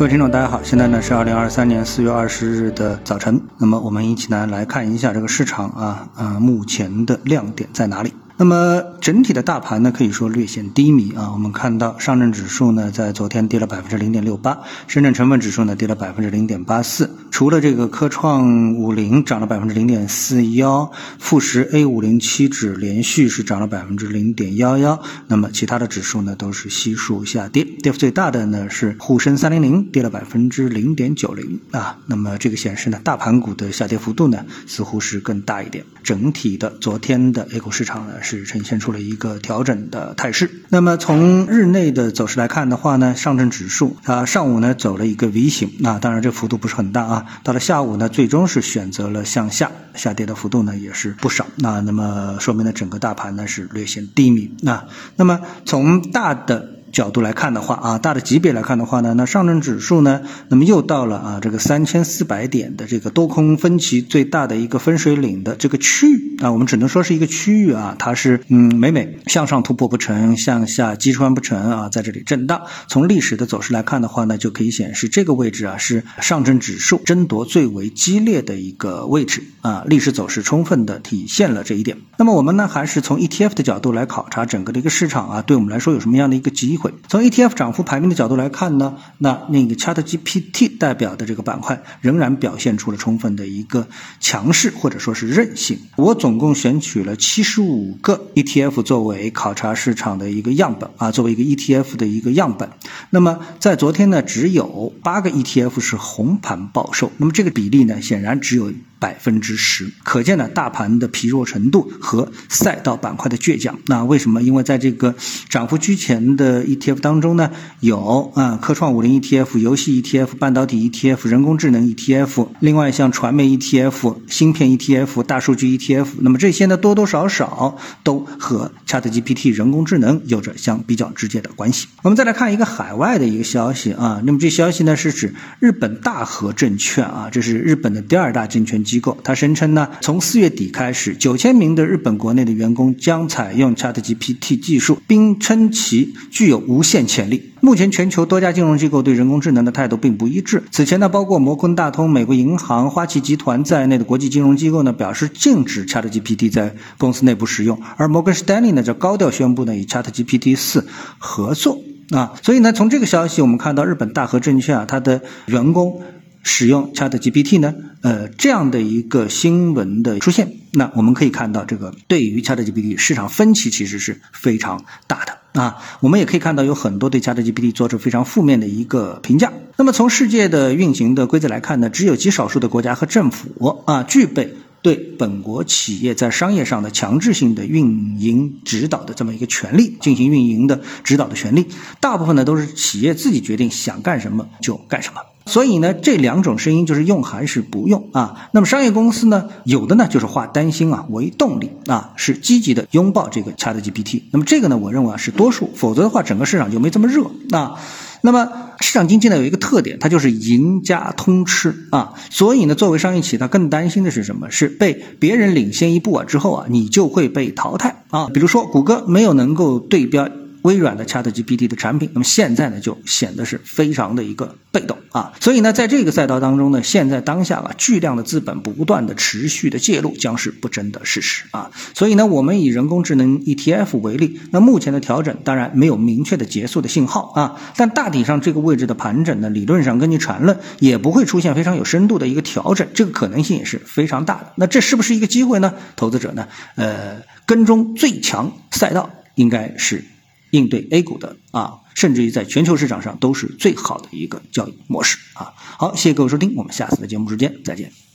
各位听众，大家好，现在呢是二零二三年四月二十日的早晨，那么我们一起呢来看一下这个市场啊，呃，目前的亮点在哪里？那么整体的大盘呢，可以说略显低迷啊。我们看到上证指数呢，在昨天跌了百分之零点六八，深圳成分指数呢跌了百分之零点八四。除了这个科创五零涨了百分之零点四幺，富时 A 五零七指连续是涨了百分之零点幺幺。那么其他的指数呢，都是悉数下跌，跌幅最大的呢是沪深三零零跌了百分之零点九零啊。那么这个显示呢，大盘股的下跌幅度呢，似乎是更大一点。整体的昨天的 A 股市场呢是。呈现出了一个调整的态势。那么从日内的走势来看的话呢，上证指数啊上午呢走了一个 V 型，那当然这幅度不是很大啊。到了下午呢，最终是选择了向下，下跌的幅度呢也是不少。那那么说明呢，整个大盘呢是略显低迷。那那么从大的。角度来看的话啊，大的级别来看的话呢，那上证指数呢，那么又到了啊这个三千四百点的这个多空分歧最大的一个分水岭的这个区域啊，我们只能说是一个区域啊，它是嗯每每向上突破不成，向下击穿不成啊，在这里震荡。从历史的走势来看的话呢，就可以显示这个位置啊是上证指数争夺最为激烈的一个位置啊，历史走势充分的体现了这一点。那么我们呢，还是从 ETF 的角度来考察整个的一个市场啊，对我们来说有什么样的一个机会？从 ETF 涨幅排名的角度来看呢，那那个 ChatGPT 代表的这个板块仍然表现出了充分的一个强势或者说是韧性。我总共选取了七十五个 ETF 作为考察市场的一个样本啊，作为一个 ETF 的一个样本。那么在昨天呢，只有八个 ETF 是红盘报收，那么这个比例呢，显然只有。百分之十，可见呢大盘的疲弱程度和赛道板块的倔强。那为什么？因为在这个涨幅居前的 ETF 当中呢，有啊科创五零 ETF、游戏 ETF、半导体 ETF、人工智能 ETF，另外像传媒 ETF、芯片 ETF、大数据 ETF。那么这些呢多多少少都和 ChatGPT 人工智能有着相比较直接的关系。我们再来看一个海外的一个消息啊，那么这消息呢是指日本大和证券啊，这是日本的第二大证券。机构，他声称呢，从四月底开始，九千名的日本国内的员工将采用 ChatGPT 技术，并称其具有无限潜力。目前，全球多家金融机构对人工智能的态度并不一致。此前呢，包括摩根大通、美国银行、花旗集团在内的国际金融机构呢，表示禁止 ChatGPT 在公司内部使用，而摩根士丹利呢，则高调宣布呢，与 ChatGPT 四合作啊。所以呢，从这个消息我们看到，日本大和证券啊，它的员工。使用 ChatGPT 呢？呃，这样的一个新闻的出现，那我们可以看到，这个对于 ChatGPT 市场分歧其实是非常大的啊。我们也可以看到，有很多对 ChatGPT 做出非常负面的一个评价。那么从世界的运行的规则来看呢，只有极少数的国家和政府啊，具备对本国企业在商业上的强制性的运营指导的这么一个权利，进行运营的指导的权利。大部分呢都是企业自己决定想干什么就干什么。所以呢，这两种声音就是用还是不用啊？那么商业公司呢，有的呢就是化担心啊为动力啊，是积极的拥抱这个 ChatGPT。那么这个呢，我认为啊是多数，否则的话整个市场就没这么热啊。那么市场经济呢有一个特点，它就是赢家通吃啊。所以呢，作为商业企业，它更担心的是什么？是被别人领先一步啊之后啊，你就会被淘汰啊。比如说谷歌没有能够对标。微软的 ChatGPT 的产品，那么现在呢就显得是非常的一个被动啊，所以呢在这个赛道当中呢，现在当下啊巨量的资本不断的持续的介入将是不争的事实啊，所以呢我们以人工智能 ETF 为例，那目前的调整当然没有明确的结束的信号啊，但大体上这个位置的盘整呢，理论上根据传论也不会出现非常有深度的一个调整，这个可能性也是非常大的。那这是不是一个机会呢？投资者呢，呃，跟踪最强赛道应该是。应对 A 股的啊，甚至于在全球市场上都是最好的一个交易模式啊。好，谢谢各位收听，我们下次的节目时间再见。